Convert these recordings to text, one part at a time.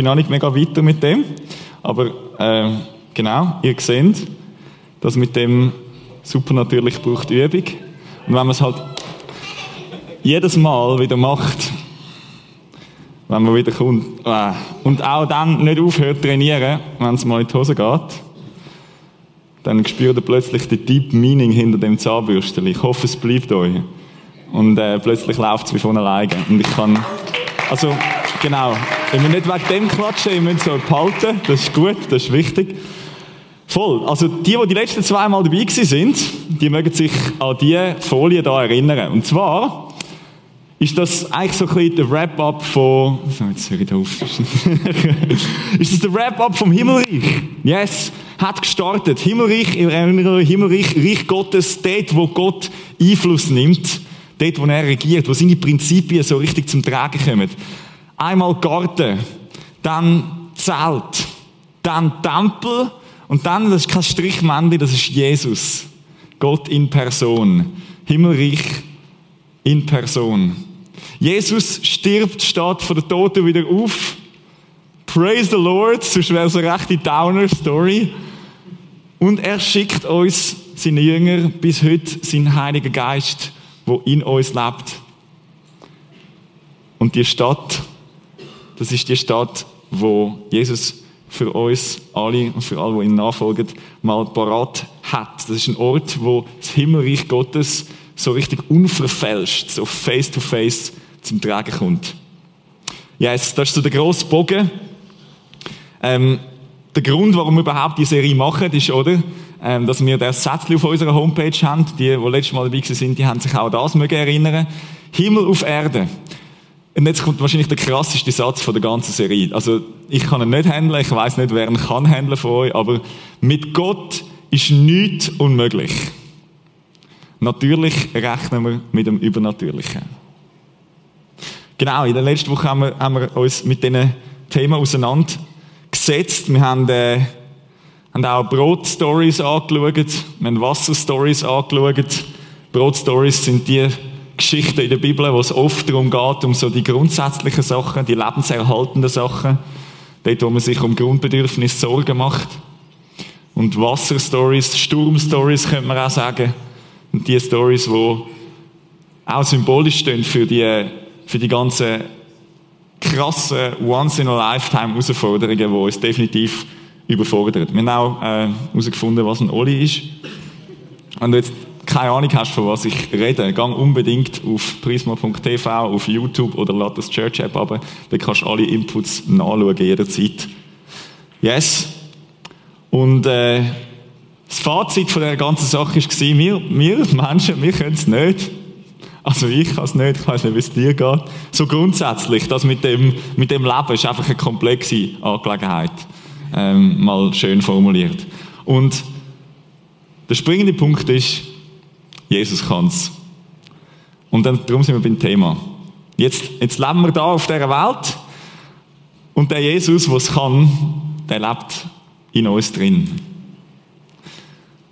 bin auch nicht mega weiter mit dem. Aber äh, genau, ihr seht, dass mit dem supernatürlich braucht Übung. Und wenn man es halt jedes Mal wieder macht, wenn man wieder kommt, äh, und auch dann nicht aufhört trainieren, wenn es mal in die Hose geht, dann spürt ihr plötzlich die Deep Meaning hinter dem Zahnbürstchen. Ich hoffe, es bleibt euch. Und äh, plötzlich läuft es wie von alleine. Und ich kann, also, genau. Wenn wir nicht wegen dem klatschen, ihr müsst es euch behalten. Das ist gut, das ist wichtig. Voll. Also, die, die die letzten zwei Mal dabei sind, die mögen sich an diese Folie hier erinnern. Und zwar, ist das eigentlich so ein bisschen der Wrap-up von, so, jetzt höre ich auf. ist das der Wrap-up vom Himmelreich? Yes. Hat gestartet. Himmelreich, ich erinnere Himmelreich, Reich Gottes, dort, wo Gott Einfluss nimmt, dort, wo er regiert, wo seine Prinzipien so richtig zum Tragen kommen. Einmal Garten, dann Zelt, dann Tempel und dann, das ist kein Strichmännchen, das ist Jesus. Gott in Person. Himmelreich in Person. Jesus stirbt, steht von der Toten wieder auf. Praise the Lord, sonst wäre es eine rechte Downer-Story. Und er schickt uns, seine Jünger, bis heute seinen Heiligen Geist, wo in uns lebt. Und die Stadt, das ist die Stadt, wo Jesus für uns alle und für alle, die ihm nachfolgen, mal parat hat. Das ist ein Ort, wo das Himmelreich Gottes so richtig unverfälscht, so face to face zum Tragen kommt. Ja, yes, das ist so der grosse Bogen. Ähm, der Grund, warum wir überhaupt die Serie machen, ist, oder, ähm, dass wir das Sätzchen auf unserer Homepage haben. Die, die letztes Mal dabei sind, die haben sich auch das mögen erinnern. Himmel auf Erde. Und jetzt kommt wahrscheinlich der krasseste Satz von der ganzen Serie. Also, ich kann ihn nicht handeln, ich weiß nicht, wer ihn kann handeln von euch, aber mit Gott ist nichts unmöglich. Natürlich rechnen wir mit dem Übernatürlichen. Genau, in der letzten Woche haben wir, haben wir uns mit diesen Themen auseinandergesetzt. Wir haben, äh, haben auch Brot-Stories angeschaut, wir haben Wasser-Stories angeschaut. Brot-Stories sind die Geschichten in der Bibel, wo es oft darum geht, um so die grundsätzlichen Sachen, die lebenserhaltenden Sachen. Dort, wo man sich um Grundbedürfnisse Sorgen macht. Und Wasser-Stories, Sturm-Stories könnte man auch sagen. Und die Stories, die auch symbolisch stehen für die für die ganzen krassen Once-in-a-Lifetime-Herausforderungen, die uns definitiv überfordern. Wir haben auch äh, herausgefunden, was ein Oli ist. Du jetzt keine Ahnung hast, von was ich rede, gang unbedingt auf prisma.tv, auf YouTube oder lad das Church App ab. Da kannst du alle Inputs nachschauen, jederzeit. Yes. Und äh, das Fazit von der ganzen Sache war, wir, wir Menschen, wir können es nicht. Also ich kann es nicht, ich weiß nicht, wie es dir geht. So grundsätzlich, das mit dem, mit dem Leben ist einfach eine komplexe Angelegenheit. Ähm, mal schön formuliert. Und der springende Punkt ist, Jesus kann es. Und dann, darum sind wir beim Thema. Jetzt, jetzt leben wir da auf dieser Welt und der Jesus, der es kann, der lebt in uns drin.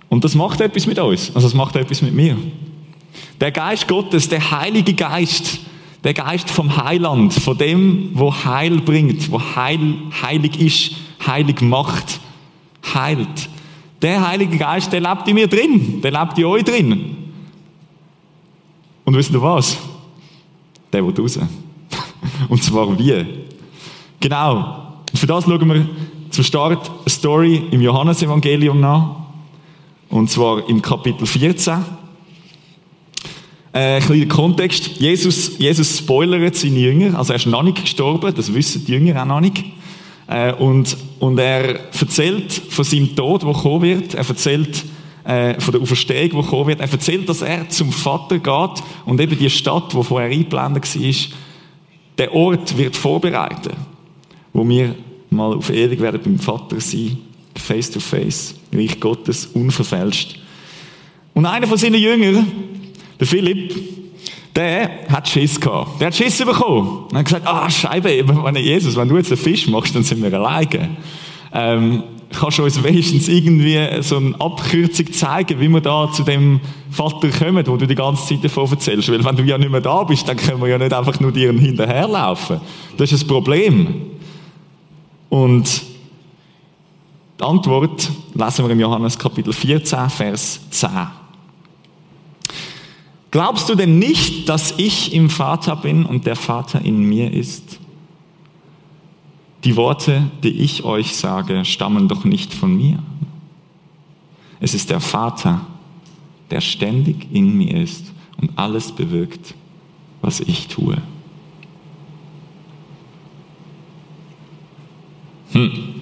Und das macht etwas mit uns. Also das macht etwas mit mir. Der Geist Gottes, der Heilige Geist, der Geist vom Heiland, von dem, wo Heil bringt, wo Heil, heilig ist, heilig macht, heilt. Der Heilige Geist, der lebt in mir drin, der lebt in euch drin. Und wisst ihr was? Der will raus. Und zwar wie? Genau. Für das schauen wir zum Start eine Story im Johannesevangelium nach. Und zwar im Kapitel 14. Äh, kleiner Kontext. Jesus, Jesus spoilert seine Jünger. Also er ist noch nicht gestorben, das wissen die Jünger auch noch nicht. Äh, und, und er erzählt von seinem Tod, der kommen wird. Er erzählt äh, von der Auferstehung, die kommen wird. Er erzählt, dass er zum Vater geht und eben die Stadt, die vorher eingeblendet war, der Ort wird vorbereitet, wo wir mal auf ewig werden beim Vater sein, face to face, Reich Gottes, unverfälscht. Und einer von seinen Jüngern, der Philipp, der hat Schiss gehabt. Der hat Schiss bekommen. Er hat gesagt, ah, Scheibe, wenn Jesus, wenn du jetzt einen Fisch machst, dann sind wir alleine. Ähm, kannst du uns wenigstens irgendwie so eine Abkürzung zeigen, wie wir da zu dem Vater kommen, wo du die ganze Zeit davon erzählst? Weil wenn du ja nicht mehr da bist, dann können wir ja nicht einfach nur dir hinterherlaufen. Das ist das Problem. Und die Antwort lesen wir im Johannes Kapitel 14, Vers 10. Glaubst du denn nicht, dass ich im Vater bin und der Vater in mir ist? Die Worte, die ich euch sage, stammen doch nicht von mir. Es ist der Vater, der ständig in mir ist und alles bewirkt, was ich tue. Hm.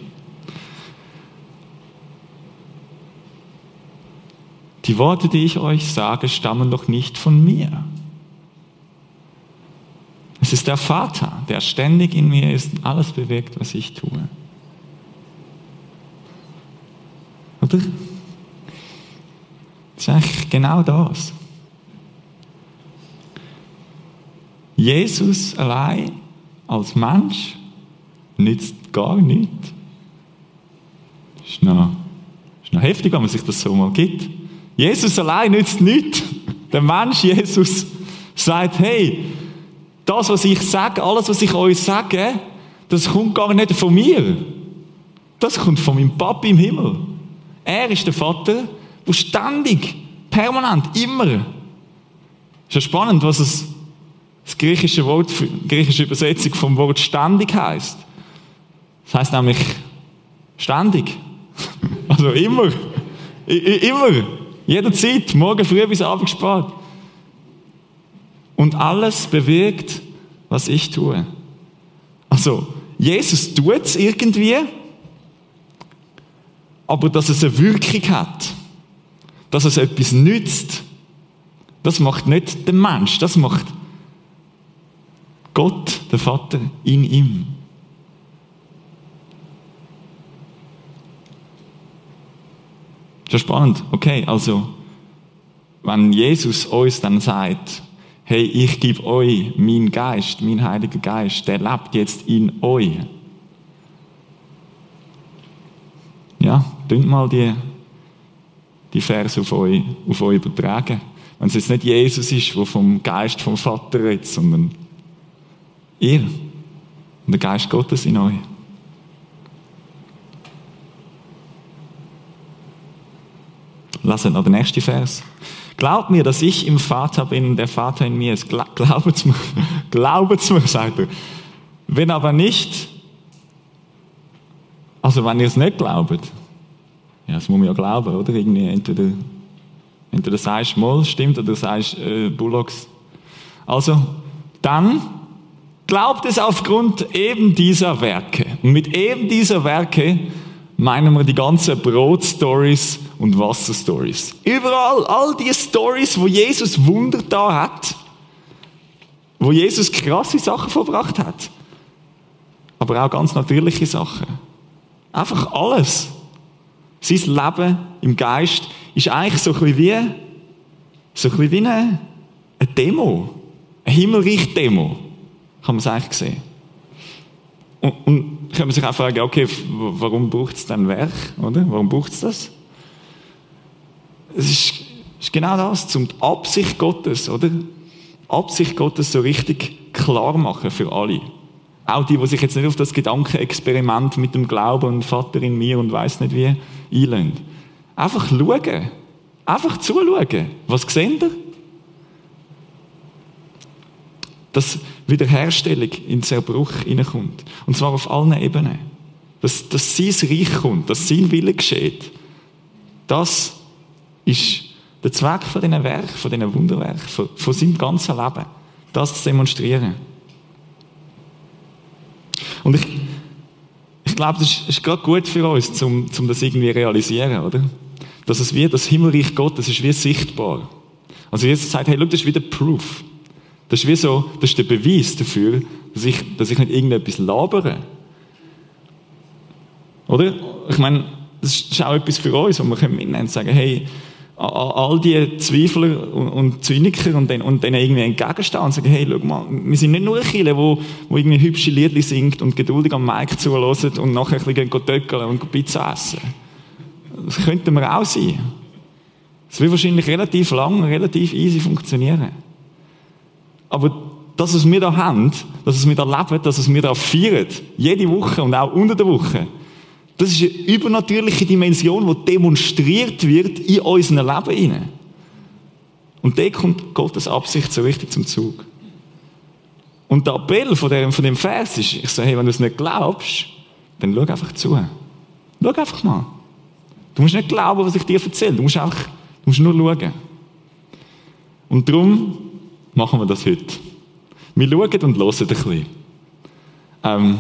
Die Worte, die ich euch sage, stammen doch nicht von mir. Es ist der Vater, der ständig in mir ist und alles bewirkt, was ich tue. Oder? Das ist eigentlich genau das. Jesus allein als Mensch nützt gar nichts. Das ist noch, ist noch heftig, wenn man sich das so mal gibt. Jesus allein nützt nichts. Der Mensch Jesus sagt, hey, das, was ich sage, alles, was ich euch sage, das kommt gar nicht von mir. Das kommt von meinem Papa im Himmel. Er ist der Vater, der ständig, permanent, immer. Ist ja spannend, was es, das griechische Wort, die griechische Übersetzung vom Wort ständig heißt. Das heißt nämlich ständig. Also immer. immer. Jederzeit. Morgen früh bis Abend spät und alles bewirkt, was ich tue. Also, Jesus tut es irgendwie, aber dass es eine Wirkung hat, dass es etwas nützt, das macht nicht der Mensch, das macht Gott, der Vater, in ihm. Ist spannend. Okay, also, wenn Jesus uns dann sagt, hey, ich gebe euch meinen Geist, mein Heiliger Geist, der lebt jetzt in euch. Ja, dünnt mal die, die Verse auf euch, auf euch übertragen. Wenn es jetzt nicht Jesus ist, der vom Geist vom Vater redet, sondern ihr und der Geist Gottes in euch. Lassen wir den nächsten Vers. Glaubt mir, dass ich im Vater bin der Vater in mir ist. Glaubt's mir, glaubt's mir, sagt er. Wenn aber nicht, also wenn ihr es nicht glaubt, ja, das muss man ja glauben, oder? Irgendwie entweder, entweder sagst du mal, stimmt, oder sagst äh, Bullocks. Also, dann glaubt es aufgrund eben dieser Werke. Und mit eben dieser Werke meinen wir die ganzen Brot-Stories und Wasser-Stories. Überall, all die Stories, wo Jesus Wunder da hat, wo Jesus krasse Sachen verbracht hat, aber auch ganz natürliche Sachen. Einfach alles. Sein Leben im Geist ist eigentlich so ein bisschen wie, so ein bisschen wie eine, eine Demo. Eine Himmelreich-Demo. Kann man es eigentlich sehen. Und, und kann man sich auch fragen, okay, warum braucht es dann Werk, oder? Warum braucht es das? Es ist, ist genau das, zum Absicht Gottes, oder? Absicht Gottes so richtig klar machen für alle. Auch die, die sich jetzt nicht auf das Gedankenexperiment mit dem Glauben und Vater in mir und weiß nicht wie einlösen. Einfach schauen. Einfach zuschauen. Was seht ihr? Dass Wiederherstellung in Zerbruch hineinkommt. Und zwar auf allen Ebenen. Dass, dass sein Reich kommt, dass sein Wille geschieht. Das ist der Zweck von diesen Werken, von diesen Wunderwerken, von, von seinem ganzen Leben. Das zu demonstrieren. Und ich, ich glaube, das ist, ist gerade gut für uns, um, um das irgendwie realisieren, oder? Dass es wie das Himmelreich Gottes ist wie sichtbar. Also Jesus sagt, hey, schau, das ist wieder Proof. Das ist wie so, das ist der Beweis dafür, dass ich, dass ich nicht irgendetwas labere. Oder? Ich meine, das ist auch etwas für uns, wo wir mitnehmen und sagen, hey, all die Zweifler und Zyniker und denen, und denen irgendwie entgegenstehen und sagen, hey, schau mal, wir sind nicht nur Kille, wo, wo irgendwie hübsche Liedli singt und geduldig am Mic zuhört und nachher ein bisschen töckeln und Pizza essen. Das könnten wir auch sein. Das wird wahrscheinlich relativ lang, relativ easy funktionieren. Aber das, was wir da haben, das, was wir da leben, das, was wir da feiern, jede Woche und auch unter der Woche, das ist eine übernatürliche Dimension, die demonstriert wird in unserem Leben hinein. Und da kommt Gottes Absicht so richtig zum Zug. Und der Appell von dem, von dem Vers ist, ich sage, hey, wenn du es nicht glaubst, dann schau einfach zu. Schau einfach mal. Du musst nicht glauben, was ich dir erzähle. Du musst einfach, du musst nur schauen. Und darum machen wir das heute. Wir schauen und hören ein bisschen. Ähm,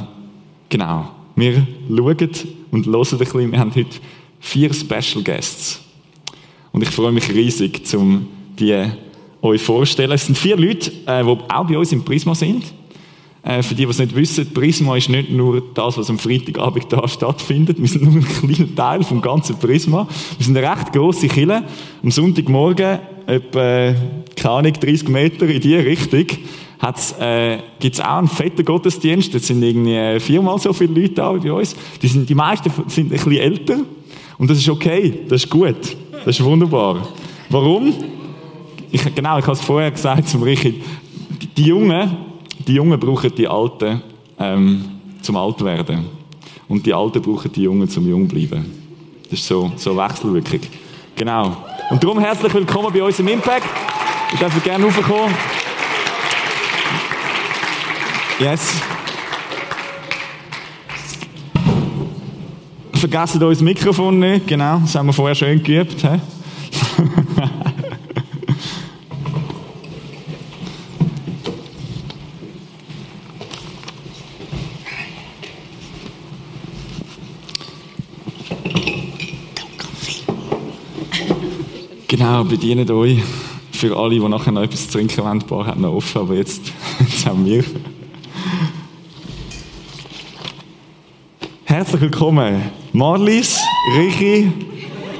genau. Wir schauen und hören ein bisschen. Wir haben heute vier Special Guests. Und ich freue mich riesig, um die euch vorstellen. Es sind vier Leute, äh, die auch bei uns im Prisma sind. Äh, für die, die es nicht wissen, Prisma ist nicht nur das, was am Freitagabend da stattfindet. Wir sind nur ein kleiner Teil vom ganzen Prisma. Wir sind eine recht grosse Kille. Am Sonntagmorgen, etwa, keine Ahnung, 30 Meter in diese Richtung, äh, gibt es auch einen fetten Gottesdienst. Da sind irgendwie äh, viermal so viele Leute da wie bei uns. Die, sind, die meisten sind ein bisschen älter. Und das ist okay. Das ist gut. Das ist wunderbar. Warum? Ich, genau, ich habe es vorher gesagt zum Richard. Die, die Jungen, die Jungen brauchen die Alten ähm, zum Altwerden. Und die Alten brauchen die Jungen zum Jungbleiben. Das ist so, so Wechselwirkung. Genau. Und darum herzlich willkommen bei uns im Impact. Ich darf gerne raufkommen. Yes. Vergessen euch das Mikrofon nicht, genau, das haben wir vorher schön geübt. He? Genau, bedient euch. Für alle, die nachher noch etwas zu trinken wollen, die Bar hat noch offen, aber jetzt, jetzt haben wir. Herzlich willkommen, Marlies, Richi,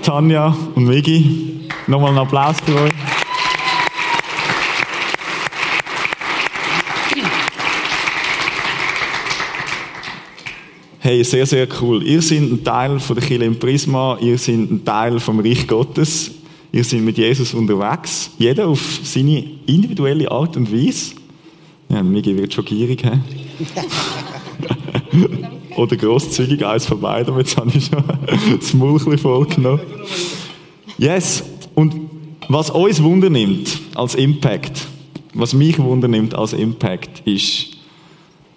Tanja und Migi. Nochmal einen Applaus für euch. Hey, sehr, sehr cool. Ihr seid ein Teil von der Kirche im Prisma, ihr seid ein Teil vom Reich Gottes. Wir sind mit Jesus unterwegs, jeder auf seine individuelle Art und Weise. Ja, Migi wird schon gierig. Oder grosszügig, eins von beiden. Jetzt habe ich schon das Maul voll genommen. Yes. Und was uns Wunder nimmt als Impact, was mich Wunder nimmt als Impact, ist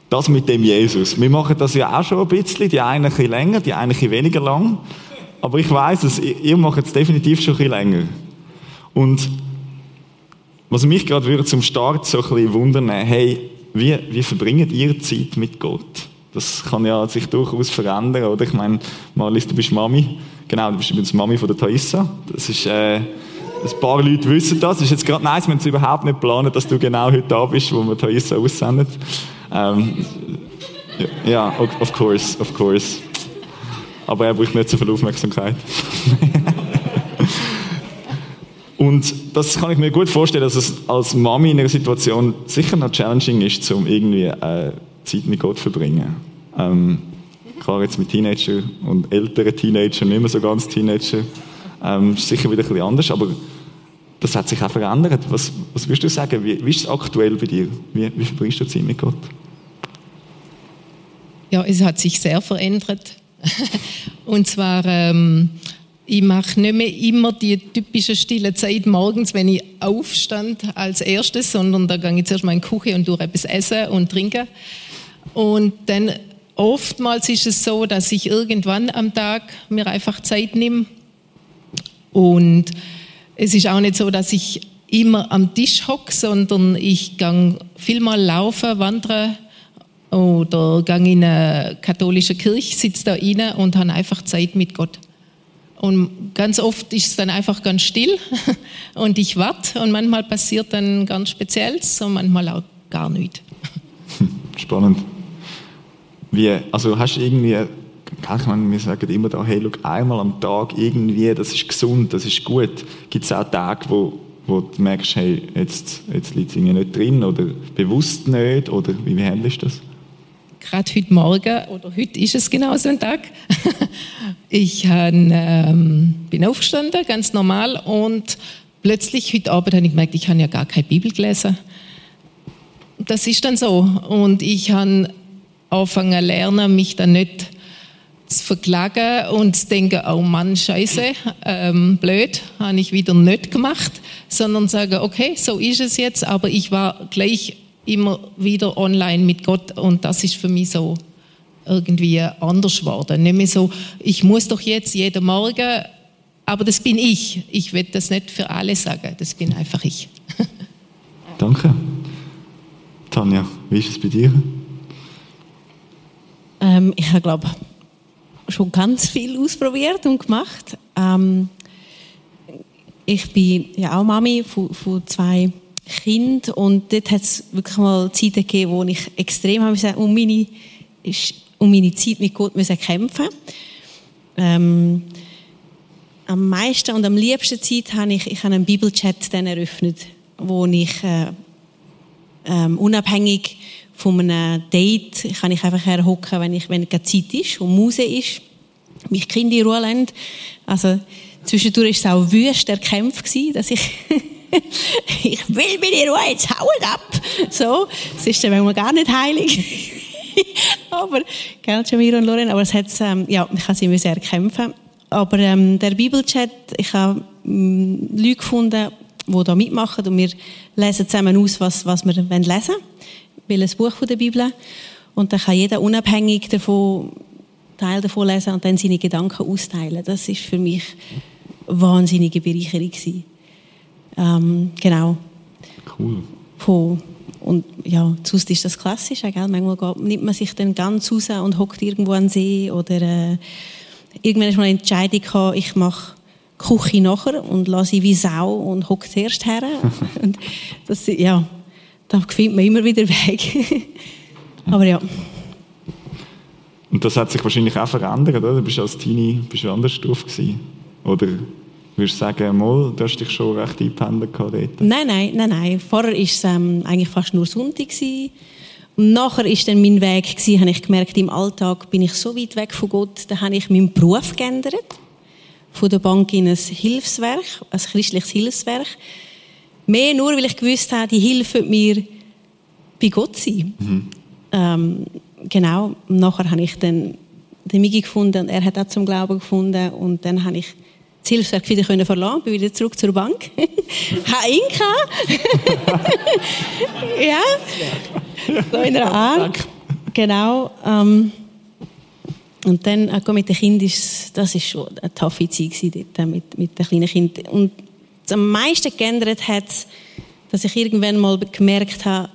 das mit dem Jesus. Wir machen das ja auch schon ein bisschen, die einen ein bisschen länger, die einen ein bisschen weniger lang. Aber ich weiß es, ihr macht es definitiv schon ein bisschen länger. Und was mich gerade würde zum Start so ein bisschen wundern, hey, wie, wie verbringt ihr Zeit mit Gott? Das kann ja sich durchaus verändern, oder? Ich meine, Marlies, du bist Mami. Genau, du bist übrigens Mami von der Thaisa. Das ist, äh, ein paar Leute wissen das. Das ist jetzt gerade nice, wenn sie überhaupt nicht planen, dass du genau heute da bist, wo wir Thaisa aussendet. Ähm, ja, of course, of course aber er braucht nicht so viel Aufmerksamkeit. Und das kann ich mir gut vorstellen, dass es als Mami in einer Situation sicher noch challenging ist, um irgendwie äh, Zeit mit Gott zu verbringen. Ähm, klar, jetzt mit Teenager und älteren Teenagern, nicht mehr so ganz Teenager, ähm, ist sicher wieder ein bisschen anders, aber das hat sich auch verändert. Was, was würdest du sagen? Wie, wie ist es aktuell bei dir? Wie, wie verbringst du Zeit mit Gott? Ja, es hat sich sehr verändert. und zwar, ähm, ich mache nicht mehr immer die typische stille Zeit morgens, wenn ich aufstand als erstes, sondern da gehe ich zuerst mal in die Küche und durch etwas essen und trinken. Und dann oftmals ist es so, dass ich irgendwann am Tag mir einfach Zeit nehme. Und es ist auch nicht so, dass ich immer am Tisch hocke, sondern ich gehe viel mal laufen, wandern oder gehe in eine katholische Kirche, sitze da rein und habe einfach Zeit mit Gott. Und ganz oft ist es dann einfach ganz still und ich warte und manchmal passiert dann ganz Spezielles und manchmal auch gar nichts. Spannend. Wie, also hast du irgendwie, ich meine, wir sagen immer da, hey, schau, einmal am Tag irgendwie, das ist gesund, das ist gut. Gibt es auch Tage, wo, wo du merkst, hey, jetzt, jetzt liegt es nicht drin oder bewusst nicht oder wie, wie handelst du das? Gerade heute Morgen, oder heute ist es genau so ein Tag, ich hab, ähm, bin aufgestanden, ganz normal, und plötzlich heute Abend habe ich gemerkt, ich habe ja gar keine Bibel gelesen. das ist dann so. Und ich habe angefangen lernen, mich dann nicht zu verklagen und zu denken, oh Mann, scheiße, ähm, blöd, habe ich wieder nicht gemacht, sondern sagen, okay, so ist es jetzt, aber ich war gleich immer wieder online mit Gott und das ist für mich so irgendwie anders geworden. Nicht mehr so, ich muss doch jetzt jeden Morgen, aber das bin ich. Ich will das nicht für alle sagen, das bin einfach ich. Danke. Tanja, wie ist es bei dir? Ähm, ich habe, glaube schon ganz viel ausprobiert und gemacht. Ähm, ich bin ja auch Mami von, von zwei Kindern und dort hat es wirklich mal Zeiten gegeben, wo ich extrem um meine, um meine Zeit mit Gott müssen kämpfen ähm, Am meisten und am liebsten Zeit habe ich, ich habe einen Bibelchat dann eröffnet, wo ich äh, ähm, unabhängig von einem Date kann ich einfach herhocken, wenn, ich, wenn keine Zeit ist und Muse ist, mich Kinder in Ruhe lassen. Also zwischendurch war es auch wüst erkämpft, dass ich ich will meine Ruhe, jetzt haut ab. So, es ist dann manchmal gar nicht heilig. aber, gell, Jamir und Loren, aber es hat, ähm, ja, ich habe sie sehr erkämpfen. Aber ähm, der Bibelchat, ich habe ähm, Leute gefunden, die da mitmachen und wir lesen zusammen aus, was, was wir lesen wollen welches Buch von der Bibel. Und dann kann jeder unabhängig davon Teil davon lesen und dann seine Gedanken austeilen. Das ist für mich eine wahnsinnige Bereicherung Ähm, genau. Cool. Von, und ja, sonst ist das klassisch. Gell? Manchmal geht, nimmt man sich dann ganz raus und hockt irgendwo an den See oder äh, irgendwann ist mal eine Entscheidung gehabt, ich mache Küche nachher und lasse sie wie Sau und hocke zuerst her. und das, ja, da findet man immer wieder Weg. Aber ja. Und das hat sich wahrscheinlich auch verändert, oder? Du bist als Teenie bist du anders drauf gewesen. Oder würdest du sagen, mal, du hast dich schon recht eingependelt dort? Nein, nein, nein, nein. Vorher war es ähm, eigentlich fast nur Sonntag. Gewesen. Und nachher war dann mein Weg, gewesen, habe ich gemerkt, im Alltag bin ich so weit weg von Gott, da habe ich meinen Beruf geändert. Von der Bank in ein Hilfswerk, ein christliches Hilfswerk. Mehr nur, weil ich gewusst habe, die helfen mir bei Gott sein. Mhm. Ähm, genau. Nachher habe ich dann den Migi gefunden und er hat auch zum Glauben gefunden und dann habe ich das Hilfswerk wieder können verlassen, bin wieder zurück zur Bank. habe ihn ja. So in der Art. Genau. Ähm, und dann äh, mit den Kindern, das ist schon eine taffe Zeit dort, mit, mit den kleinen Kindern. Und am meisten geändert hat, dass ich irgendwann mal gemerkt habe,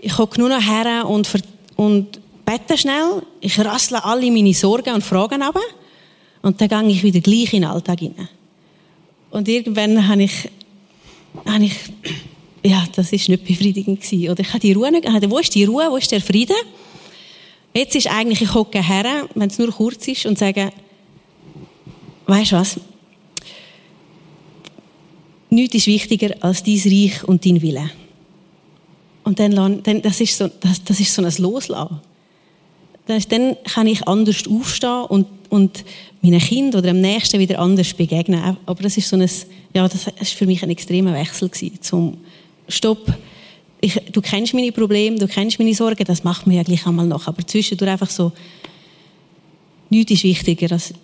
ich komme nur noch her und, und bete schnell, ich rassle alle meine Sorgen und Fragen ab und dann gehe ich wieder gleich in den Alltag hinein. Und irgendwann habe ich, habe ich ja, das ist nicht befriedigend gewesen. Oder ich habe die Ruhe nicht, wo ist die Ruhe, wo ist der Frieden? Jetzt ist eigentlich, ich hocke her, wenn es nur kurz ist und sage, weißt du was, nichts ist wichtiger als dein Reich und dein Wille. Und dann, dann das, ist so, das, das ist so ein Loslassen. Dann kann ich anders aufstehen und, und meinen Kind oder dem Nächsten wieder anders begegnen. Aber das ist so ein, ja, das ist für mich ein extremer Wechsel gewesen, zum Stopp. Ich, du kennst meine Probleme, du kennst meine Sorgen, das macht mir ja gleich einmal noch. Aber zwischendurch einfach so, nichts ist wichtiger als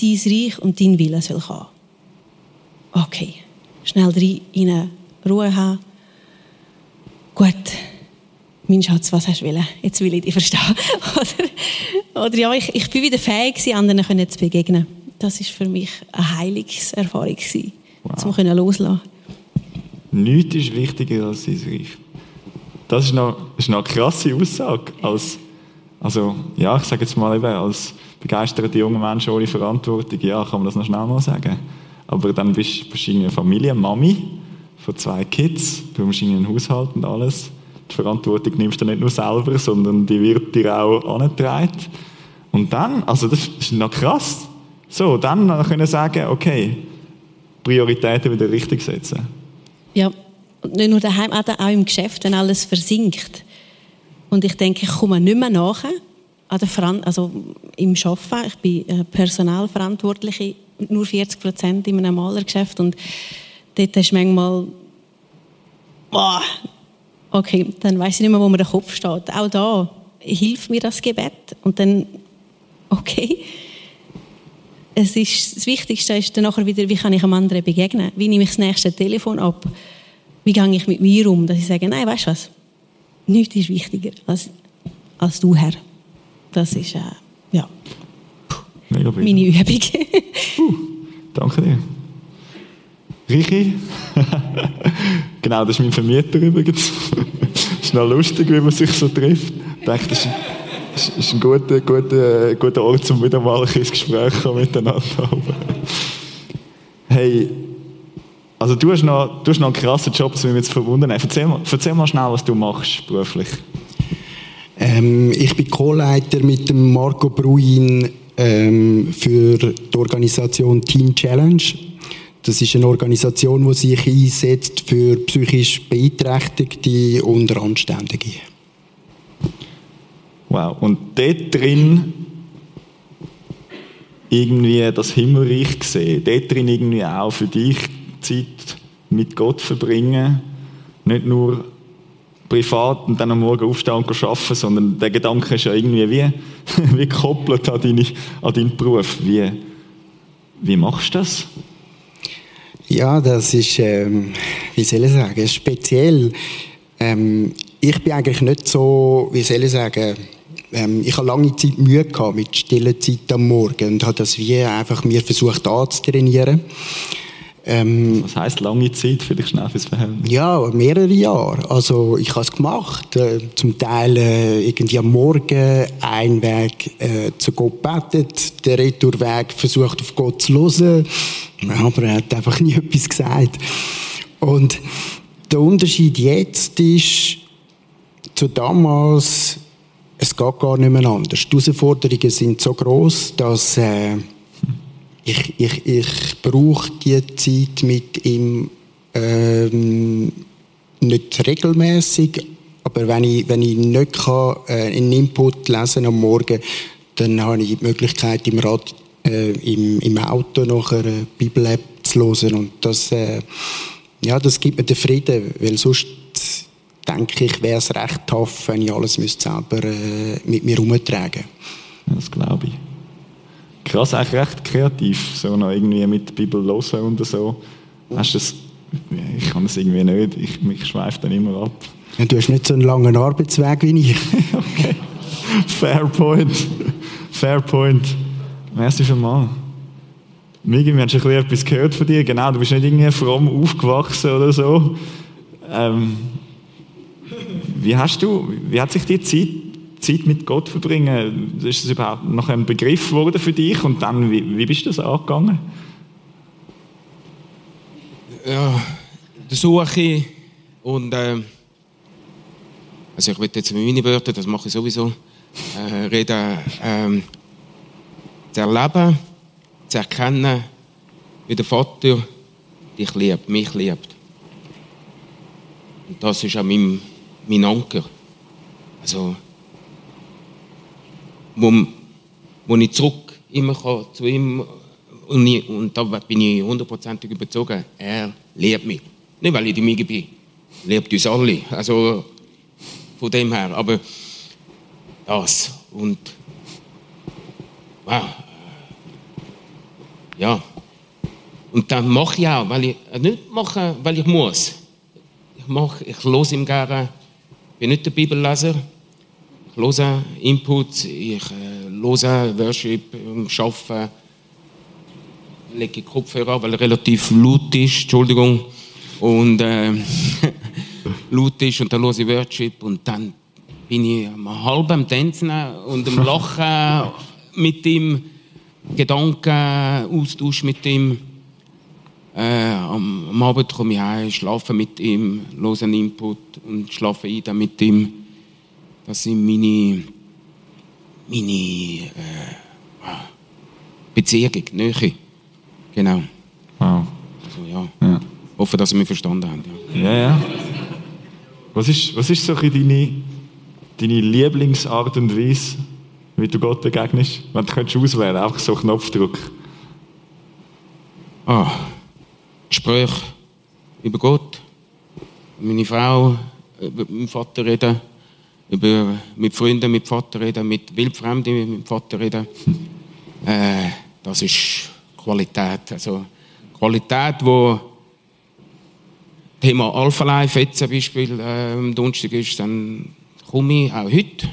dein Reich und dein Wille soll kommen. Okay schnell rein, Ruhe haben. Gut, mein Schatz, was hast du wollen? Jetzt will ich dich verstehen. oder ja, ich, ich bin wieder fähig, anderen können zu begegnen. Das ist für mich eine Heilungserfahrung gewesen, wow. um loslassen. Nichts ist wichtiger als sein Reich. Das ist noch, ist noch eine krasse Aussage. Als, also, ja, ich sage jetzt mal eben, als begeisterter junger Mensch ohne Verantwortung, ja, kann man das noch schnell mal sagen. Aber dann bist du wahrscheinlich eine Familie, Mami von zwei Kids, du hast einen Haushalt und alles. Die Verantwortung nimmst du nicht nur selber, sondern die wird dir auch angetragen. Und dann, also das ist noch krass. So, dann können sagen, okay, Prioritäten wieder richtig setzen. Ja, nicht nur daheim, auch im Geschäft, wenn alles versinkt. Und ich denke, ich komme nicht mehr nach also im Arbeiten. Ich bin Personalverantwortliche nur 40 Prozent in einem Malergeschäft und dort hast du manchmal, boah, okay, dann weiß ich nicht mehr, wo mir der Kopf steht. Auch da hilft mir das Gebet. Und dann, okay. Es ist, das Wichtigste ist dann nachher wieder, wie kann ich einem anderen begegnen? Wie nehme ich das nächste Telefon ab? Wie gehe ich mit mir um? Dass ich sage, nein, weißt du was? Nichts ist wichtiger als, als du, Herr. Das ist, äh, ja, Mega meine Übung. Uh, danke dir. Richi? genau, das ist mein Vermieter übrigens. ist noch lustig, wie man sich so trifft. Ich denke, das ist, ist ein guter, guter, guter Ort, um wieder mal ein Gespräch zu kommen miteinander. hey, also du hast, noch, du hast noch einen krassen Job, das mich jetzt verwundern. Erzähl mal, erzähl mal schnell, was du machst beruflich. Ähm, ich bin Co-Leiter mit dem Marco Bruin ähm, für die Organisation Team Challenge. Das ist eine Organisation, die sich einsetzt für psychisch Beeinträchtigte und Randständige. Wow. Und dort drin irgendwie das Himmelreich sehen, dort drin irgendwie auch für dich Zeit mit Gott verbringen, nicht nur privat und dann am Morgen aufstehen und arbeiten, sondern der Gedanke ist ja irgendwie wie, wie gekoppelt an, deine, an deinen Beruf. Wie, wie machst du das? Ja, das ist, ähm, wie soll ich sagen, speziell. Ähm, ich bin eigentlich nicht so, wie soll ich sagen, ähm, ich habe lange Zeit Mühe gehabt mit stillen Zeit am Morgen und habe das wie einfach mir versucht anzutrainieren. Ähm, Was heisst lange Zeit für dich schnell fürs Verhältnis? Ja, mehrere Jahre. Also ich habe es gemacht. Äh, zum Teil äh, irgendwie am Morgen ein Weg äh, zu Gott betet, der Retourweg versucht auf Gott zu hören, aber er hat einfach nie etwas gesagt. Und der Unterschied jetzt ist zu damals, es geht gar nicht mehr anders. Die Herausforderungen sind so groß, dass äh, ich, ich, ich brauche die Zeit mit ihm ähm, nicht regelmäßig, aber wenn ich, wenn ich nicht kann, äh, einen Input lesen am Morgen, dann habe ich die Möglichkeit im, Rad, äh, im, im Auto noch eine Bibel-App zu hören und das, äh, ja, das gibt mir den Frieden, weil sonst denke ich, wäre es recht tough, wenn ich alles selber äh, mit mir herumtragen müsste. Das glaube ich krass, eigentlich recht kreativ, so noch irgendwie mit der Bibel hören und so. Hast das, ich kann das irgendwie nicht, ich, mich schweift dann immer ab. Ja, du hast nicht so einen langen Arbeitsweg wie ich. okay. Fair point. Fair point. Merci schon mal. Migi, wir haben schon etwas gehört von dir. Genau, du bist nicht irgendwie fromm aufgewachsen oder so. Ähm, wie hast du, wie hat sich die Zeit Zeit mit Gott verbringen, ist das überhaupt noch ein Begriff geworden für dich? Und dann, wie, wie bist du das angegangen? Ja, der Suche und äh, also ich will jetzt mit meinen Wörtern, das mache ich sowieso, äh, reden, äh, zu erleben, zu erkennen, wie der Vater dich liebt, mich liebt. Und das ist auch mein, mein Anker. Also, wo, wo ich zurück immer kann, zu ihm und, ich, und da bin ich hundertprozentig überzogen, er liebt mich. Nicht, weil ich die Mige bin, liebt uns alle. Also von dem her, aber das und wow. ja. Und dann mache ich auch, weil ich äh, nicht mache, weil ich muss. Ich mache, ich los ihm gerne. Ich bin nicht der Bibelleser höre Input, ich äh, höre Worship im Arbeiten, lege Kopfhörer an, weil er relativ laut ist, Entschuldigung, und äh, laut ist und dann höre ich Worship und dann bin ich halb am Tanzen und am Lachen mit ihm, Gedanken, Austausch mit ihm. Äh, am, am Abend komme ich heim, schlafe mit ihm, höre einen Input und schlafe ein dann mit ihm. Das sind meine, meine äh, Beziehung, Nähe. Genau. Wow. Also, ja. ja. Hoffe, dass Sie mich verstanden haben. Ja, ja. ja. Was, ist, was ist so deine, deine Lieblingsart und Weise, wie du Gott begegnest? Wenn du könntest auswählen, einfach so Knopfdruck. Ah, Gespräch über Gott. Meine Frau über meinen Vater reden, über, mit Freunden mit Vater reden, mit Wildfremden mit Vater reden. Äh, das ist Qualität. Also Qualität, wo Thema Alpha Life jetzt zum Beispiel äh, am Donnerstag ist, dann komme ich auch heute.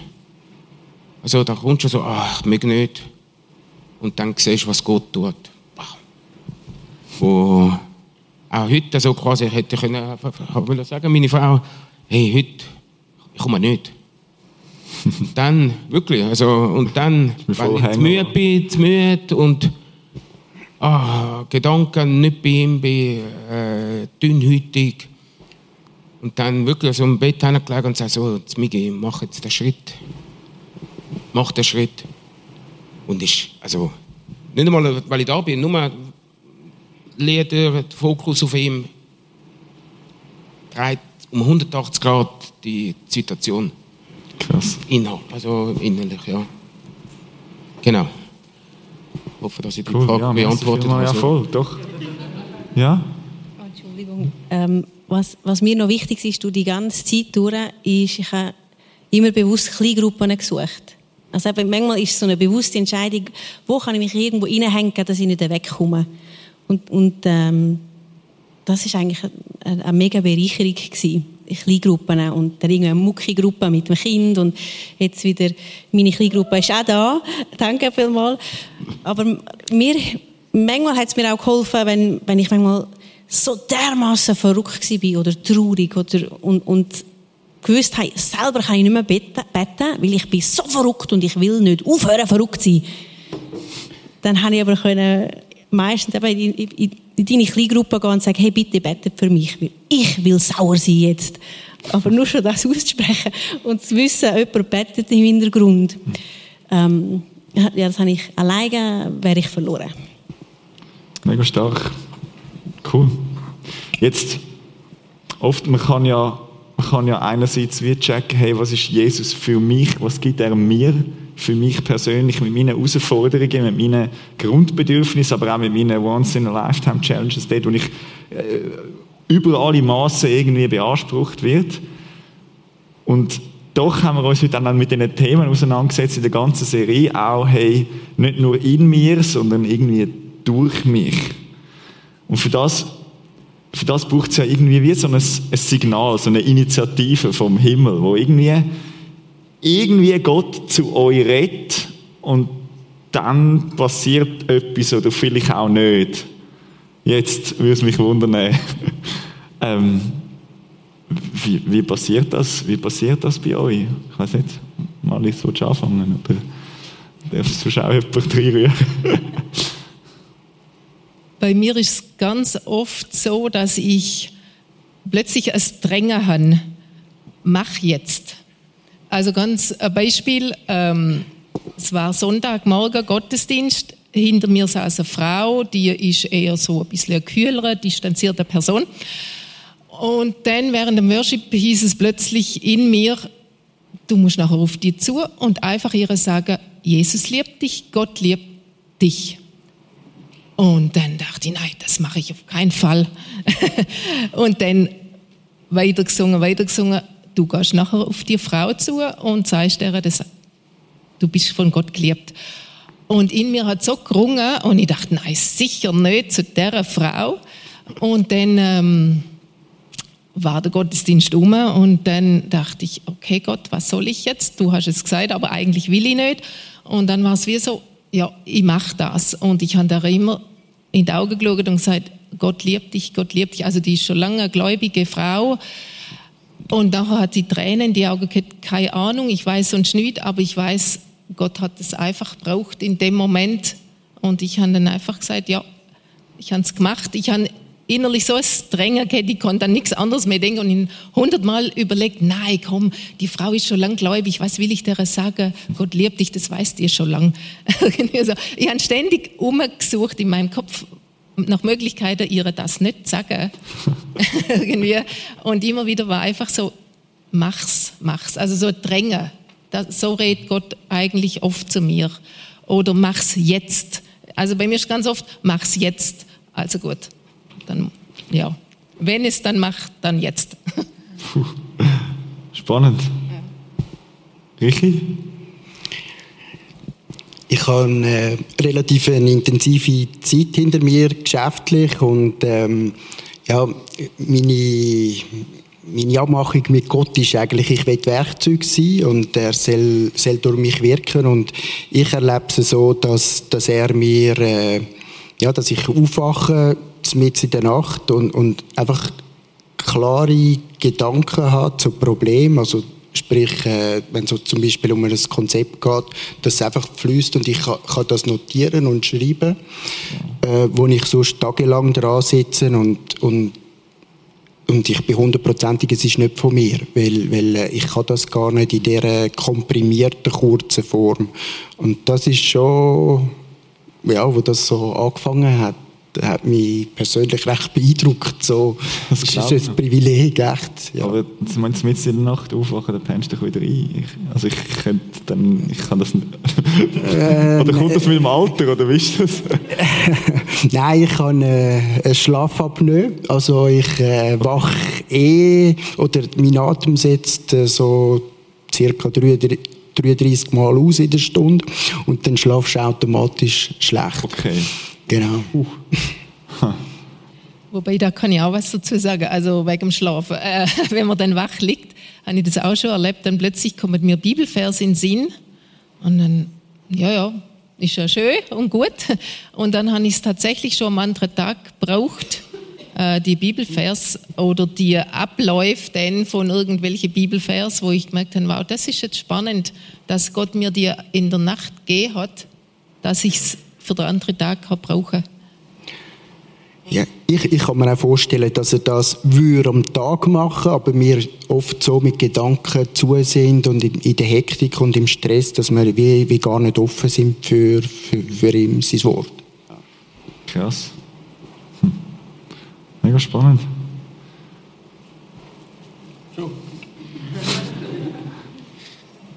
Also da kommst du so, ach, ich nicht. Und dann siehst du, was Gott tut. Wo auch heute so quasi hätte ich können, will sagen, meine Frau, hey, heute, ich komme nicht. Dann, wirklich, also, und dann, wenn ich müde bin, müde und ah, Gedanken nicht bei ihm bin, äh, dünnhütig. Und dann wirklich so im Bett hingelegt und sage so, jetzt Migi, mach jetzt den Schritt. Mach den Schritt. Und ich, also, nicht einmal, weil ich da bin, nur Lieder, der Fokus auf ihm dreht um 180 Grad die Situation. Krass. Inhalt, also innerlich, ja. Genau. Ich hoffe, dass ich die cool, Frage ja, beantwortet habe. Ja, voll, doch. Ja? Entschuldigung. Ähm, was, was, mir noch wichtig ist, durch die ganze Zeit durch, ist, ich habe immer bewusst Kleingruppen gesucht. Also eben, manchmal ist es so eine bewusste Entscheidung, wo kann ich mich irgendwo reinhängen, dass ich nicht wegkomme. Und, und ähm, das ist eigentlich eine, eine mega Bereicherung gewesen. Kleingruppen und dann irgendeine Mucki-Gruppe mit dem Kind und jetzt wieder, meine Kleingruppe ist auch da. Danke vielmals. Aber mir, manchmal hat es mir auch geholfen, wenn, wenn ich manchmal so dermaßen verrückt war oder traurig oder, und, und gewusst habe, selber kann ich nicht mehr beten, beten, weil ich bin so verrückt und ich will nicht aufhören, verrückt zu sein. Dann habe ich aber können meistens eben in, in, in deine Kleingruppe gehen und sagen, hey, bitte betet für mich, weil ich will sauer sein jetzt. Aber nur schon das auszusprechen und zu wissen, jemand betet im Hintergrund, ähm, ja, das habe ich alleine, wäre ich verloren. Mega stark. Cool. Jetzt, oft, man kann ja, man kann ja einerseits wie checken, hey, was ist Jesus für mich, was gibt er mir, für mich persönlich mit meinen Herausforderungen, mit meinen Grundbedürfnissen, aber auch mit meinen Once-in-a-Lifetime-Challenges, dort, wo ich äh, über alle Massen irgendwie beansprucht wird. Und doch haben wir uns heute dann mit diesen Themen auseinandergesetzt in der ganzen Serie, auch, hey, nicht nur in mir, sondern irgendwie durch mich. Und für das, für das braucht es ja irgendwie wie so ein, ein Signal, so eine Initiative vom Himmel, wo irgendwie irgendwie Gott zu euch redet und dann passiert etwas oder vielleicht auch nicht. Jetzt würde es mich wundern, ähm, wie, wie, passiert das? Wie passiert das bei euch? Ich weiß nicht, mal ich so anfangen oder darfst du schon jemand reinrühren? Bei mir ist es ganz oft so, dass ich plötzlich ein Drängen habe. Mach jetzt. Also ganz ein Beispiel. Ähm, es war Sonntagmorgen Gottesdienst. Hinter mir saß eine Frau, die ist eher so ein bisschen eine kühlere, distanzierte Person. Und dann während dem Worship hieß es plötzlich in mir, du musst nachher auf die zu und einfach ihr sagen, Jesus liebt dich, Gott liebt dich. Und dann dachte ich, nein, das mache ich auf keinen Fall. und dann weitergesungen, weitergesungen du gehst nachher auf die Frau zu und sagst ihr, dass du bist von Gott geliebt. Und in mir hat so gerungen und ich dachte, nein, sicher nicht zu dieser Frau. Und dann ähm, war der Gottesdienst um und dann dachte ich, okay Gott, was soll ich jetzt? Du hast es gesagt, aber eigentlich will ich nicht. Und dann war es wie so, ja, ich mache das. Und ich habe da immer in die Augen geschaut und gesagt, Gott liebt dich, Gott liebt dich. Also die ist schon lange eine gläubige Frau und nachher hat sie Tränen in die Augen gehabt, keine Ahnung, ich weiß sonst nicht, aber ich weiß, Gott hat es einfach braucht in dem Moment. Und ich habe dann einfach gesagt, ja, ich habe es gemacht. Ich habe innerlich so ein Strenger gehabt, ich konnte an nichts anderes mehr denken und ihn hundertmal überlegt, nein, komm, die Frau ist schon lang gläubig, was will ich der sagen? Gott liebt dich, das weißt ihr schon lang. ich habe ständig umgesucht in meinem Kopf, nach Möglichkeiten ihr das nicht sagen. Irgendwie. Und immer wieder war einfach so, mach's, mach's. Also so drängen. so redet Gott eigentlich oft zu mir. Oder mach's jetzt. Also bei mir ist ganz oft, mach's jetzt. Also gut. Dann, ja. Wenn es dann macht, dann jetzt. Spannend. Richi? Ich habe eine relativ eine intensive Zeit hinter mir, geschäftlich, und ähm, ja, meine, meine Abmachung mit Gott ist eigentlich, ich will Werkzeug sein und er soll, soll durch mich wirken und ich erlebe es so, dass, dass er mir, äh, ja, dass ich aufwache mitten in der Nacht und, und einfach klare Gedanken habe zu Problemen, also Sprich, äh, wenn es so zum Beispiel um ein Konzept geht, dass es einfach fließt und ich kann, das notieren und schreiben, äh, wo ich so tagelang dran sitze und, und und ich bin hundertprozentig, es ist nicht von mir, weil, weil äh, ich kann das gar nicht in dieser komprimierten, kurzen Form. Und das ist schon, ja, wo das so angefangen hat, hat mich persönlich recht beeindruckt. So, das ist ein Privileg, echt. Ja. Aber du meinst, mit in der Nacht aufwachen, dann pennst du wieder ein. Ich, also ich könnte dann, ich kann das nicht. Äh, oder kommt das mit dem Alter, oder wie ist das? Nein, ich habe äh, eine Schlafapnoe. Also ich äh, wache eh, oder mein Atem setzt äh, so circa 33 Mal aus in der Stunde und dann schlafst du automatisch schlecht. Okay. Genau. Wobei, da kann ich auch was dazu sagen, also wegen dem Schlafen. Äh, wenn man dann wach liegt, habe ich das auch schon erlebt, dann plötzlich kommen mir Bibelvers in den Sinn und dann, ja, ja, ist ja schön und gut. Und dann habe ich es tatsächlich schon am anderen Tag gebraucht, äh, die Bibelvers oder die Abläufe denn von irgendwelchen Bibelvers, wo ich gemerkt habe, wow, das ist jetzt spannend, dass Gott mir die in der Nacht gegeben hat, dass ich es für den anderen Tag brauchen kann. Ja, ich, ich kann mir auch vorstellen, dass er das würde am Tag machen, aber wir oft so mit Gedanken zu sind und in, in, der Hektik und im Stress, dass wir wie, wie gar nicht offen sind für, für, für ihm, sein Wort. Krass. Hm. Mega spannend.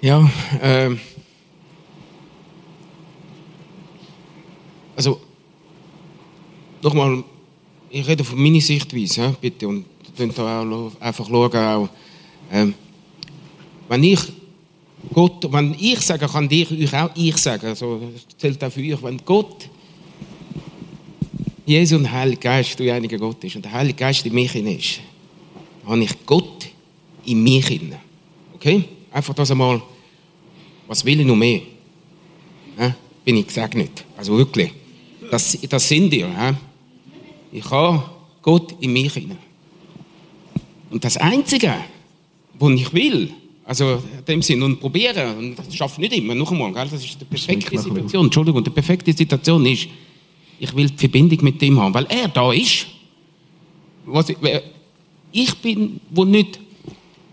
Ja, ähm. Also, nochmal, ich rede von meiner Sichtweise, bitte, und könnt da auch einfach schauen, auch, ähm, wenn ich Gott, wenn ich sage, kann dir euch auch ich sagen, also, das zählt auch für euch, wenn Gott, Jesus und Heilige Geist, du einiger Gott ist, und der Heilige Geist in mich ist, habe ich Gott in mich hinein. Okay? Einfach das einmal, was will ich noch mehr? Ja? Bin ich gesegnet. Also wirklich. Das, das sind ihr. He? Ich habe Gott in mich hinein. Und das Einzige, was ich will, also in dem Sinne, und probieren, und das schaffe ich nicht immer, noch einmal, gell? das ist die perfekte Situation, Entschuldigung, die perfekte Situation ist, ich will die Verbindung mit dem haben, weil er da ist. Was ich, ich bin, wo nicht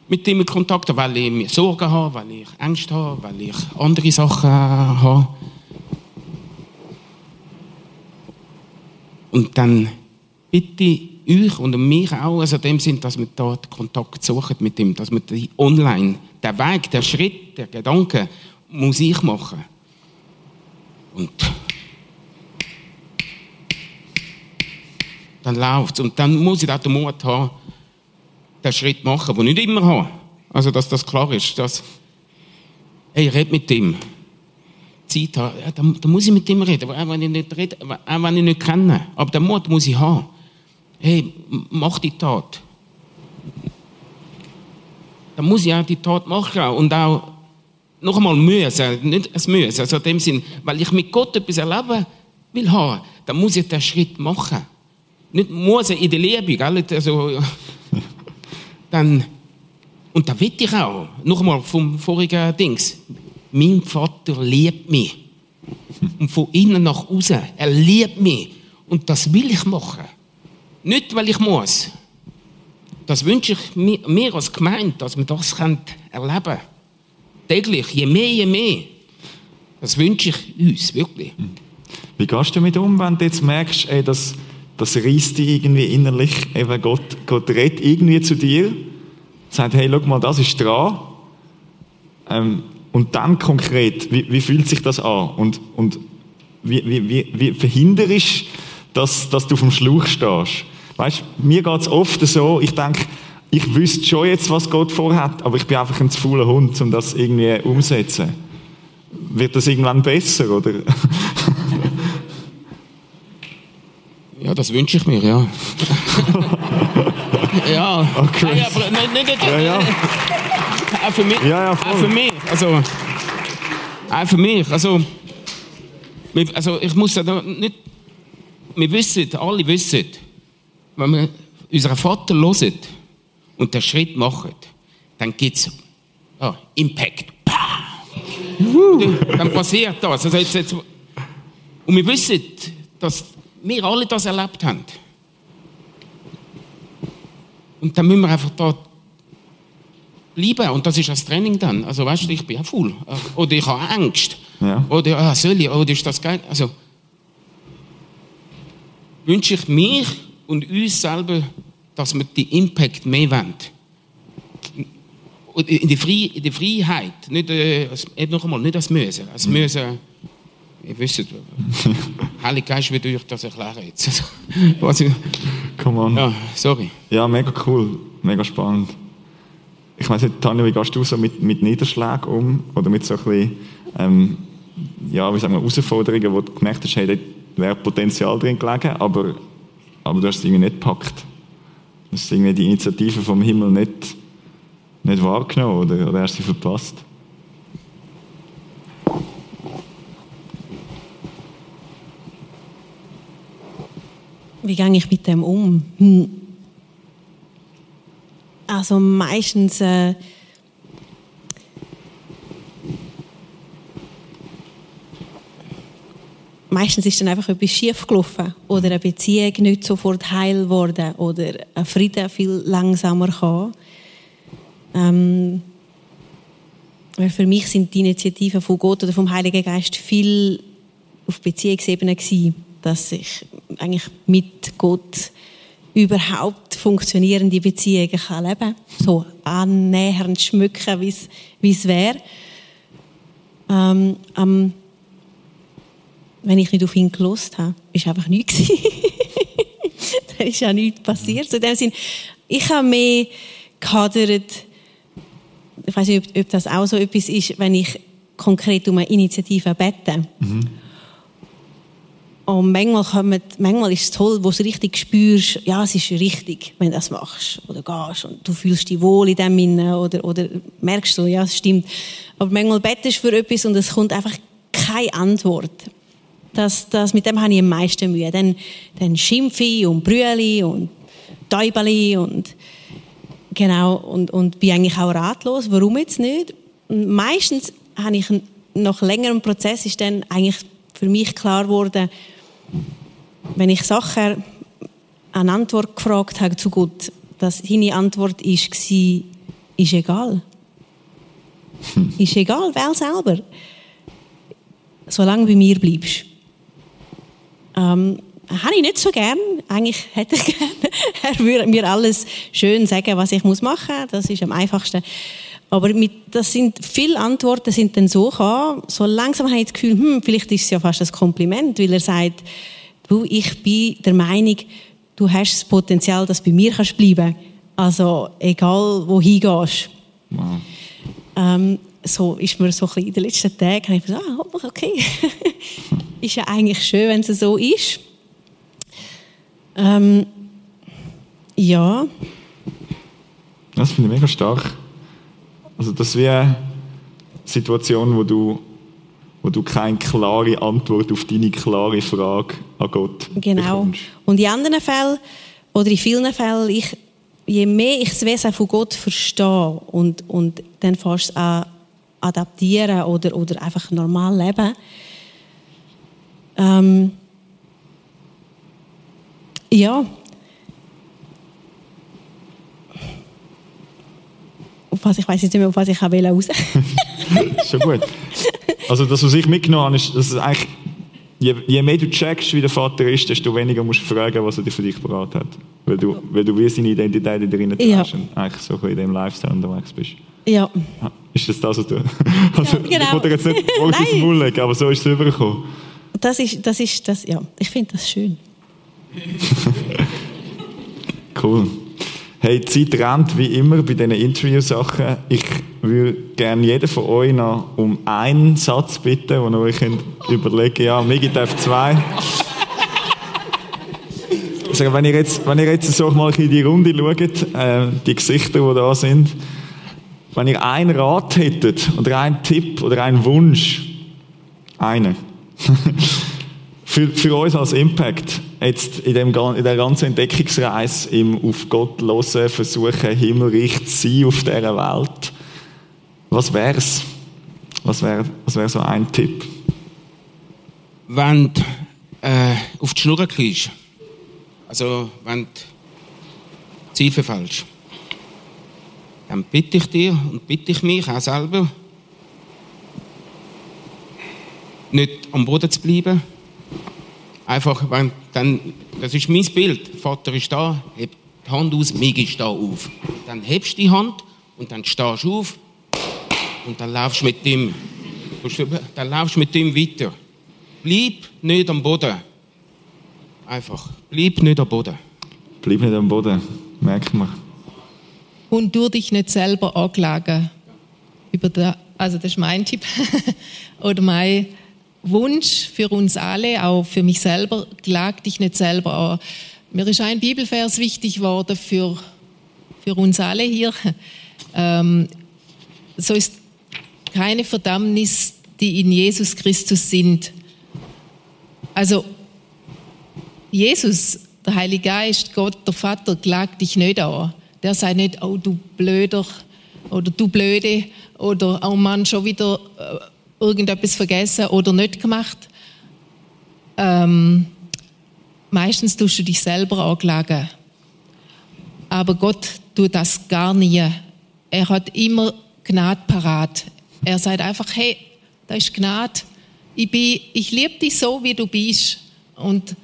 mit dem in Kontakt habe, weil ich mir Sorgen habe, weil ich Angst habe, weil ich andere Sachen habe. Und dann bitte euch und mich auch, also dem Sinn, dass wir dort Kontakt suchen mit ihm, dass wir die online, der Weg, der Schritt, der Gedanke, muss ich machen. Und dann läuft es. Und dann muss ich auch den Mut haben, den Schritt machen, den ich nicht immer habe. Also, dass das klar ist, dass, hey, red mit ihm. Zeit habe, ja, dann, dann, muss ich mit ihm reden, auch wenn ich nicht rede, auch wenn ich nicht kenne. Aber den Mut muss ich haben. Hey, mach die Tat. Dann muss ich auch die Tat machen und auch noch einmal müssen, nicht es müssen, also in dem Sinn, weil ich mit Gott etwas erleben will haben, dann muss ich den Schritt machen. Nicht muss in der Liebe, gell? Also, dann, und da will ich auch, noch einmal vom vorigen Dings, mein Vater liebt mich. Und von innen nach außen. Er liebt mich. Und das will ich machen. Nicht, weil ich muss. Das wünsche ich mir, als Gemeinde, dass wir das erleben können. Täglich, je mehr, je mehr. Das wünsche ich uns, wirklich. Wie gehst du damit um, wenn du jetzt merkst, ey, das, das reißt dich irgendwie innerlich, eben Gott, Gott redet irgendwie zu dir, sagt, hey, schau mal, das ist dran. Ähm, und dann konkret, wie, wie fühlt sich das an? Und, und wie, wie, wie, wie verhinderst dass, dass du vom Schluch stehst? Weißt, mir geht es oft so, ich denke, ich wüsste schon jetzt, was Gott vorhat, aber ich bin einfach ein zu fauler Hund, um das irgendwie umzusetzen. Wird das irgendwann besser, oder? Ja, das wünsche ich mir, ja. ja. Okay. Nein, aber nicht, nicht, nicht, Ja, ja. Auch für mich. Ja, ja, voll. auch für mich. Also, auch für mich. Also, also ich muss ja da nicht. Wir wissen, alle wissen, wenn wir unseren Vater hören und den Schritt machen, dann gibt es ah, Impact. Dann passiert das. Also jetzt, jetzt, und wir wissen, dass wir alle das erlebt haben. Und dann müssen wir einfach da bleiben. Und das ist das Training dann. Also weißt du, ich bin auch faul. Oder ich habe Angst. Ja. Oder ah, soll ich? Oder ist das geil? Also wünsche ich mir und uns selber, dass wir die Impact mehr wollen. In der, Frei, in der Freiheit, nicht, äh, als- eben noch einmal, nicht als Müssen. Als Müssen, ihr wisst, Heilige Geist wird euch das erklären jetzt. Come on. ja, sorry. Ja, mega cool, mega spannend. Ich weiß nicht, Tanja, wie gehst du so mit, mit Niederschlägen um? Oder mit so ein bisschen, ähm, ja, wie sagen wir, Herausforderungen, wo du gemerkt hast, hey, dort wäre Potenzial drin gelegen, aber, aber du hast es irgendwie nicht gepackt. Du hast irgendwie die Initiative vom Himmel nicht, nicht wahrgenommen oder, oder hast sie verpasst? Wie gehe ich mit dem um? Hm. Also meistens äh, meistens ist dann einfach etwas schief gelaufen oder eine Beziehung nicht sofort heil geworden oder ein Frieden viel langsamer kam. Ähm, weil für mich sind die Initiativen von Gott oder vom Heiligen Geist viel auf Beziehungsebene gewesen, dass ich eigentlich mit Gott überhaupt funktionierende Beziehungen kann leben so annähernd schmücken, wie es- wäre. Ähm, am- wenn ich nicht auf ihn gelost habe, ist einfach nichts da ist ja nichts passiert. In dem Sinn, ich habe mehr gehadert, ich weiß nicht, ob, ob das auch so etwas ist, wenn ich konkret um eine Initiative bete. Und manchmal, kommt, manchmal ist es toll, wo du richtig spürst, ja, es ist richtig, wenn du das machst oder gehst und du fühlst dich wohl in dem Sinne oder, oder merkst so, ja, es stimmt. Aber manchmal bettest du für etwas und es kommt einfach keine Antwort. Das, das, mit dem habe ich am meisten Mühe. Dann, dann schimpfe ich und brülle und täubeli und genau und, und bin eigentlich auch ratlos. Warum jetzt nicht? Und meistens habe ich einen- nach längerem Prozess ist dann eigentlich für mich klar geworden, wenn ich Sachen eine Antwort gefragt habe zu Gott, dass seine Antwort ist, war, ist egal. ist egal, wähl selber. Solange du bei mir bleibst. Ähm, habe ich nicht so gern. Eigentlich hätte ich gerne. Er würde mir alles schön sagen, was ich muss machen muss. Das ist am einfachsten. Aber mit, das sind viele Antworten sind dann so gekommen, so langsam habe ich das Gefühl, hm, vielleicht ist es ja fast ein Kompliment, weil er sagt, du, ich bin der Meinung, du hast das Potenzial, dass du bei mir kannst bleiben. Also egal, wohin gehst. Wow. Ähm, so ist mir so ein bisschen in den letzten Tagen, habe ich gesagt, ah, okay, ist ja eigentlich schön, wenn es so ist. Ähm, ja, Das finde ich mega stark. Also das wie eine Situation, wo du, wo du keine klare Antwort auf deine klare Frage an Gott genau. bekommst. Und in anderen Fällen, oder in vielen Fällen, ich, je mehr ich das Wesen von Gott verstehe und, und dann fast an adaptieren oder, oder einfach normal leben, ähm, ja, auf was ich weiß jetzt nicht mehr, auf was ich auch raus Das ist schon gut. Also das, was ich mitgenommen habe, ist, dass es eigentlich, je, je mehr du checkst, wie der Vater ist, desto weniger musst du fragen, was er dir für dich parat hat. Weil du, weil du wie seine Identität in dir Ja. hast und eigentlich so in dem Lifestyle unterwegs bist. Ja, Ist das das, was du... Also, genau. Ich wollte jetzt nicht Wort aus dem. Mund legen, aber so ist es rübergekommen. das ist, das ist, das, ja, ich finde das schön. Cool. Hey, die Zeit rennt wie immer bei diesen Interview-Sachen. Ich würde gerne jeden von euch noch um einen Satz bitten, den ihr euch überlegen Ja, Migi darf zwei. Also, wenn ihr jetzt, wenn ihr jetzt so mal in die Runde schaut, äh, die Gesichter, die da sind, wenn ihr einen Rat hättet oder einen Tipp oder einen Wunsch, einen, für, für uns als Impact, jetzt in, dem, in der ganzen Entdeckungsreise im auf Gott hören, versuchen, himmelreich zu sein auf dieser Welt, was wär's? Was wäre was wär so ein Tipp? Wenn du äh, auf die Schnur kriegst, also wenn du Ziel verfällst, dann bitte ich dir und bitte ich mich auch selber, nicht am Boden zu bleiben. Einfach, wenn dann, das ist mein Bild. Vater ist da, hebt die Hand aus, Migi ist da auf. Dann hebst du die Hand und dann stehst du auf und dann laufst du mit dem, dann laufst du mit dem weiter. Bleib nicht am Boden. Einfach, bleib nicht am Boden. Bleib nicht am Boden, merkt man. Und du dich nicht selber anklagen. Über der, also das ist mein Tipp. Oder mein Wunsch für uns alle, auch für mich selber, klag dich nicht selber an. Mir ist ein Bibelvers wichtig geworden für, für uns alle hier. Ähm, so ist keine Verdammnis, die in Jesus Christus sind. Also Jesus, der Heilige Geist, Gott, der Vater, klagt dich nicht an. Der sagt nicht, oh du Blöder oder du Blöde oder oh Mann, schon wieder äh, irgendetwas vergessen oder nicht gemacht. Ähm, meistens tust du dich selber anklagen. Aber Gott tut das gar nie. Er hat immer Gnade parat. Er sagt einfach, hey, da ist Gnade. Ich, ich liebe dich so, wie du bist. Und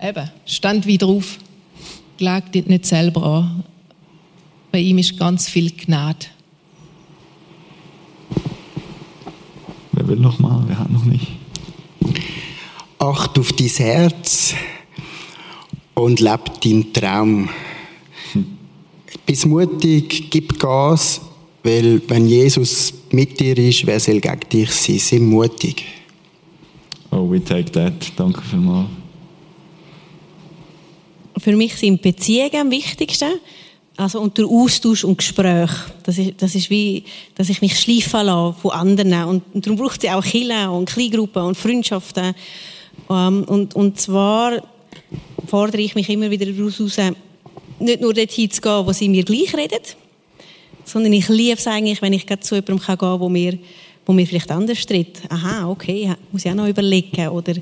eben, stand wieder auf. Klag dich nicht selber an. Bei ihm ist ganz viel Gnade. Will noch mal? Wer hat noch nicht? Acht auf dein Herz und leb deinen Traum. Bist mutig, gib Gas, weil wenn Jesus mit dir ist, wer soll gegen dich sein? Sei mutig. Oh, we take that. Danke vielmals. Für mich sind Beziehungen am wichtigsten. Also und der Austausch und Gespräch. Das ist, das ist wie, dass ich mich schleifen lasse von anderen. Und, und darum braucht es auch Kirchen und Kleingruppen und Freundschaften. Ähm, und, und zwar fordere ich mich immer wieder daraus raus, nicht nur dorthin zu gehen, wo sie mir gleich reden, sondern ich liebe es eigentlich, wenn ich zu jemandem gehen kann, wo mir, wo mir vielleicht anders tritt. Aha, okay, muss ich auch noch überlegen. Oder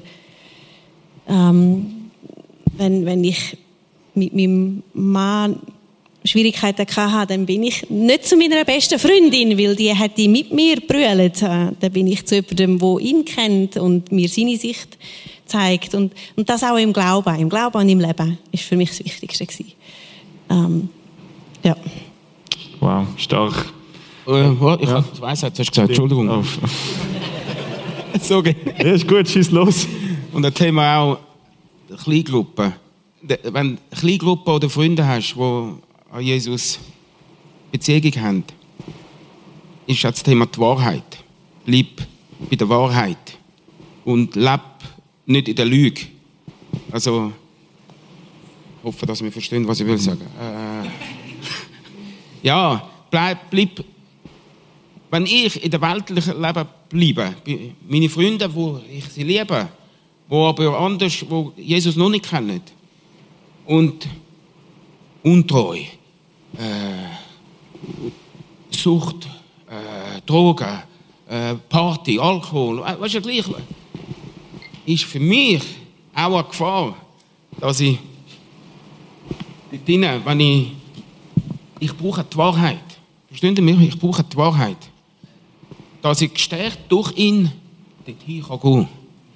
ähm, wenn, wenn ich mit meinem Mann Schwierigkeiten hatte, dann bin ich nicht zu meiner besten Freundin, weil die hat die mit mir brüllt. Dann bin ich zu jemandem, der ihn kennt und mir seine Sicht zeigt. Und, und das auch im Glauben, im Glauben und im Leben, ist für mich das Wichtigste gewesen. Ähm, ja. Wow, stark. Äh, warte, ich ja. habe zwei Sätze gesagt, Entschuldigung. Oh. Sorry. Ja, ist gut, schieß los. Und das Thema auch Kleingruppen. Wenn du Kleingruppen oder Freunde hast, die an Jesus Beziehung haben, ist das Thema die Wahrheit. Bleib bei der Wahrheit. Und leb nicht in der Lüge. Also, ich hoffe, dass wir verstehen, was ich will sagen. Äh, ja, bleib, bleib, wenn ich in der weltlichen Leben bleibe, meine Freunde, wo ich sie liebe, wo aber anders, wo Jesus noch nicht kennen, und untreu, Sucht, äh, Drogen, äh, Party, Alkohol, weißt du, gleich, ist für mich auch eine Gefahr, dass ich dort drinnen, wenn ich, ich brauche die Wahrheit, verstehen Sie mich, ich brauche die Wahrheit, dass ich gestärkt durch ihn dorthin kann gehen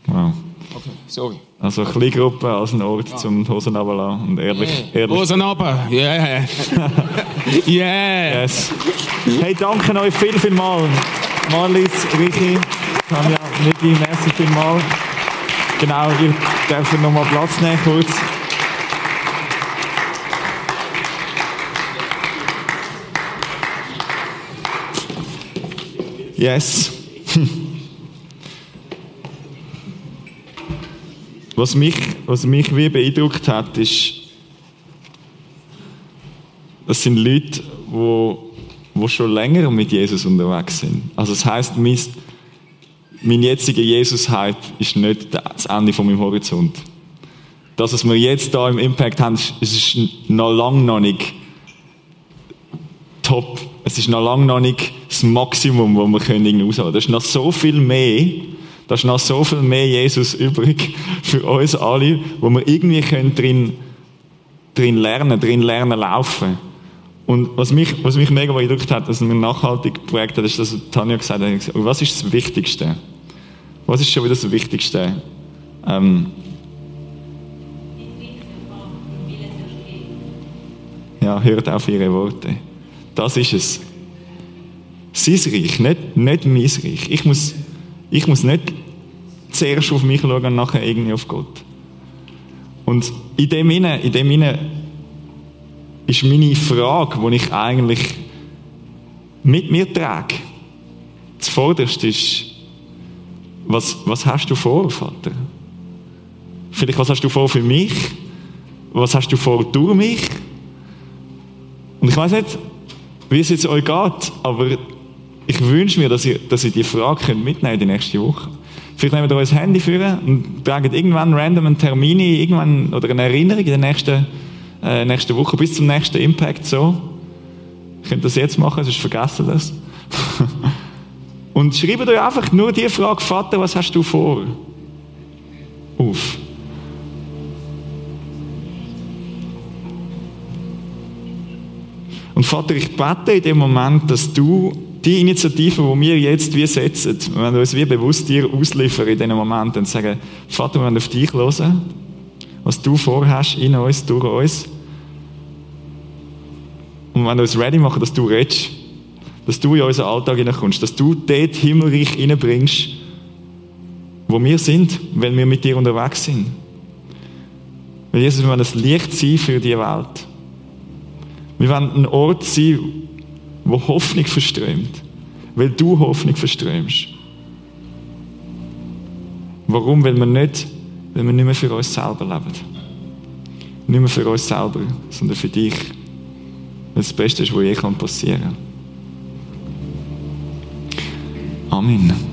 Wow. Okay, sorry. Also eine Gruppe als ein Ort ja. zum Hosen runterlassen und ehrlich... Yeah. ehrlich. Hosen yeah! yeah! Yes. Hey, danke euch viel, viel mal. Marlies, Ricky, Tanja, Niki, merci viel mal. Genau, ihr dürft noch mal Platz nehmen, kurz. Yes. Was mich, was mich wie beeindruckt hat, ist, das sind Leute, die, die schon länger mit Jesus unterwegs sind. Also das heißt, mein, mein jetziger Jesus-Hype ist nicht das Ende von meinem Horizont. Das, was wir jetzt da im Impact haben, ist noch lange noch nicht top. Es ist noch lange noch nicht das Maximum, das wir können rausholen. Das ist noch so viel mehr. Da ist noch so viel mehr Jesus übrig für uns alle, wo wir irgendwie können drin, drin lernen, drin lernen laufen. Und was mich, was mich mega beeindruckt hat, was mir nachhaltig geprägt hat, ist, dass Tanja gesagt hat, was ist das Wichtigste? Was ist schon wieder das Wichtigste? Ähm, ja, hört auf ihre Worte. Das ist es. Sein Reich, nicht, nicht mein Reich. Ich muss, ich muss nicht zuerst auf mich schauen und nachher irgendwie auf Gott. Und in dem Sinne, in dem Sinne ist meine Frage, die ich eigentlich mit mir trage, zuvorderst ist, was, was hast du vor, Vater? Vielleicht, was hast du vor für mich? Was hast du vor durch mich? Und ich weiß nicht, wie es jetzt euch geht, aber ich wünsche mir, dass ihr, dass ihr die Frage könnt mitnehmen die nächste Woche. Vielleicht nehmt ihr euer Handy führen und tragt irgendwann random einen Termin irgendwann, oder eine Erinnerung in der nächsten, äh, nächsten Woche bis zum nächsten Impact so. Ihr könnt das jetzt machen, sonst vergessen das. und schreibt euch einfach nur die Frage, Vater, was hast du vor? Auf. Und Vater, ich bete in dem Moment, dass du die Initiative, die wir jetzt wie setzen, wenn wir uns wie bewusst dir ausliefern in diesem Moment und sagen, Vater, wir wollen auf dich hören, was du vorhast in uns, durch uns. Und wenn wir uns ready machen, dass du redest, dass du in unseren Alltag hineinkommst, dass du dort Himmelreich hineinbringst, wo wir sind, wenn wir mit dir unterwegs sind. Weil Jesus, wir wollen das Licht sein für die Welt. Wir wollen ein Ort sein, wo Hoffnung verströmt. Weil du Hoffnung verströmst. Warum? Weil wir nicht, weil wir nicht mehr für uns selber leben. Nicht mehr für uns selber, sondern für dich. Weil das Beste ist, was je passieren kann. Amen.